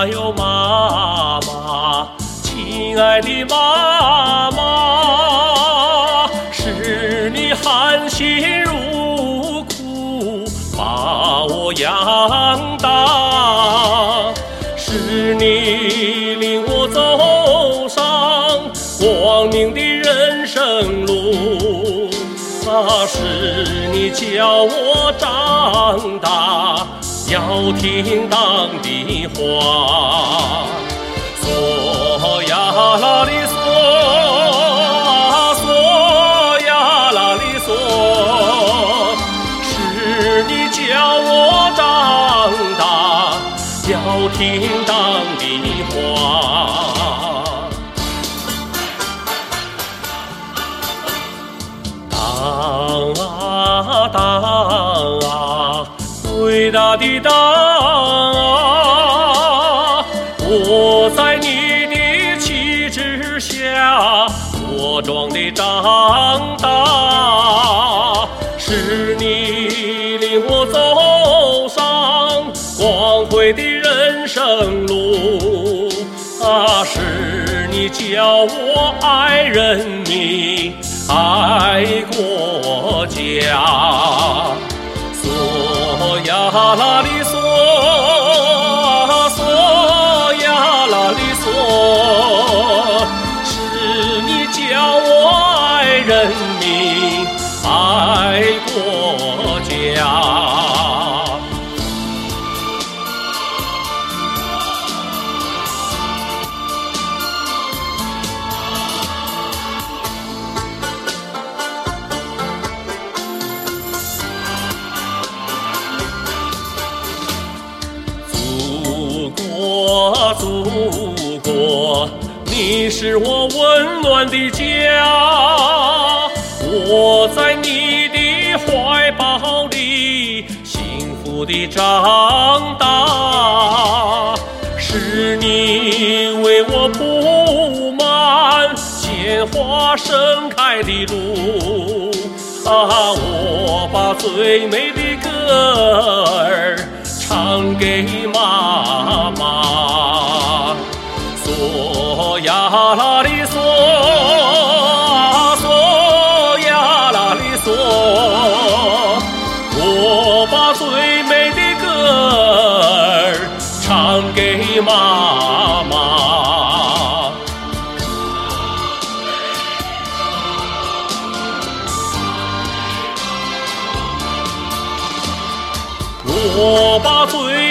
还有妈妈，亲爱的妈妈，是你含辛茹苦把我养大，是你领我走上光明的人生路，啊，是你教我长大。要听党的话，嗦呀啦哩嗦，嗦呀啦哩嗦，是你教我长大，要听党的话。党啊党啊！伟大的党啊，我在你的旗帜下茁壮地长大，是你领我走上光辉的人生路啊，是你教我爱人民、爱国家。啦哩嗦，嗦呀啦哩嗦，是你教我爱人民、爱国家。祖国，你是我温暖的家，我在你的怀抱里幸福的长大，是你为我铺满鲜花盛开的路，啊，我把最美的歌儿。唱给妈妈，嗦呀啦哩嗦，嗦呀啦哩嗦，我把最美的歌儿唱给妈妈，我把最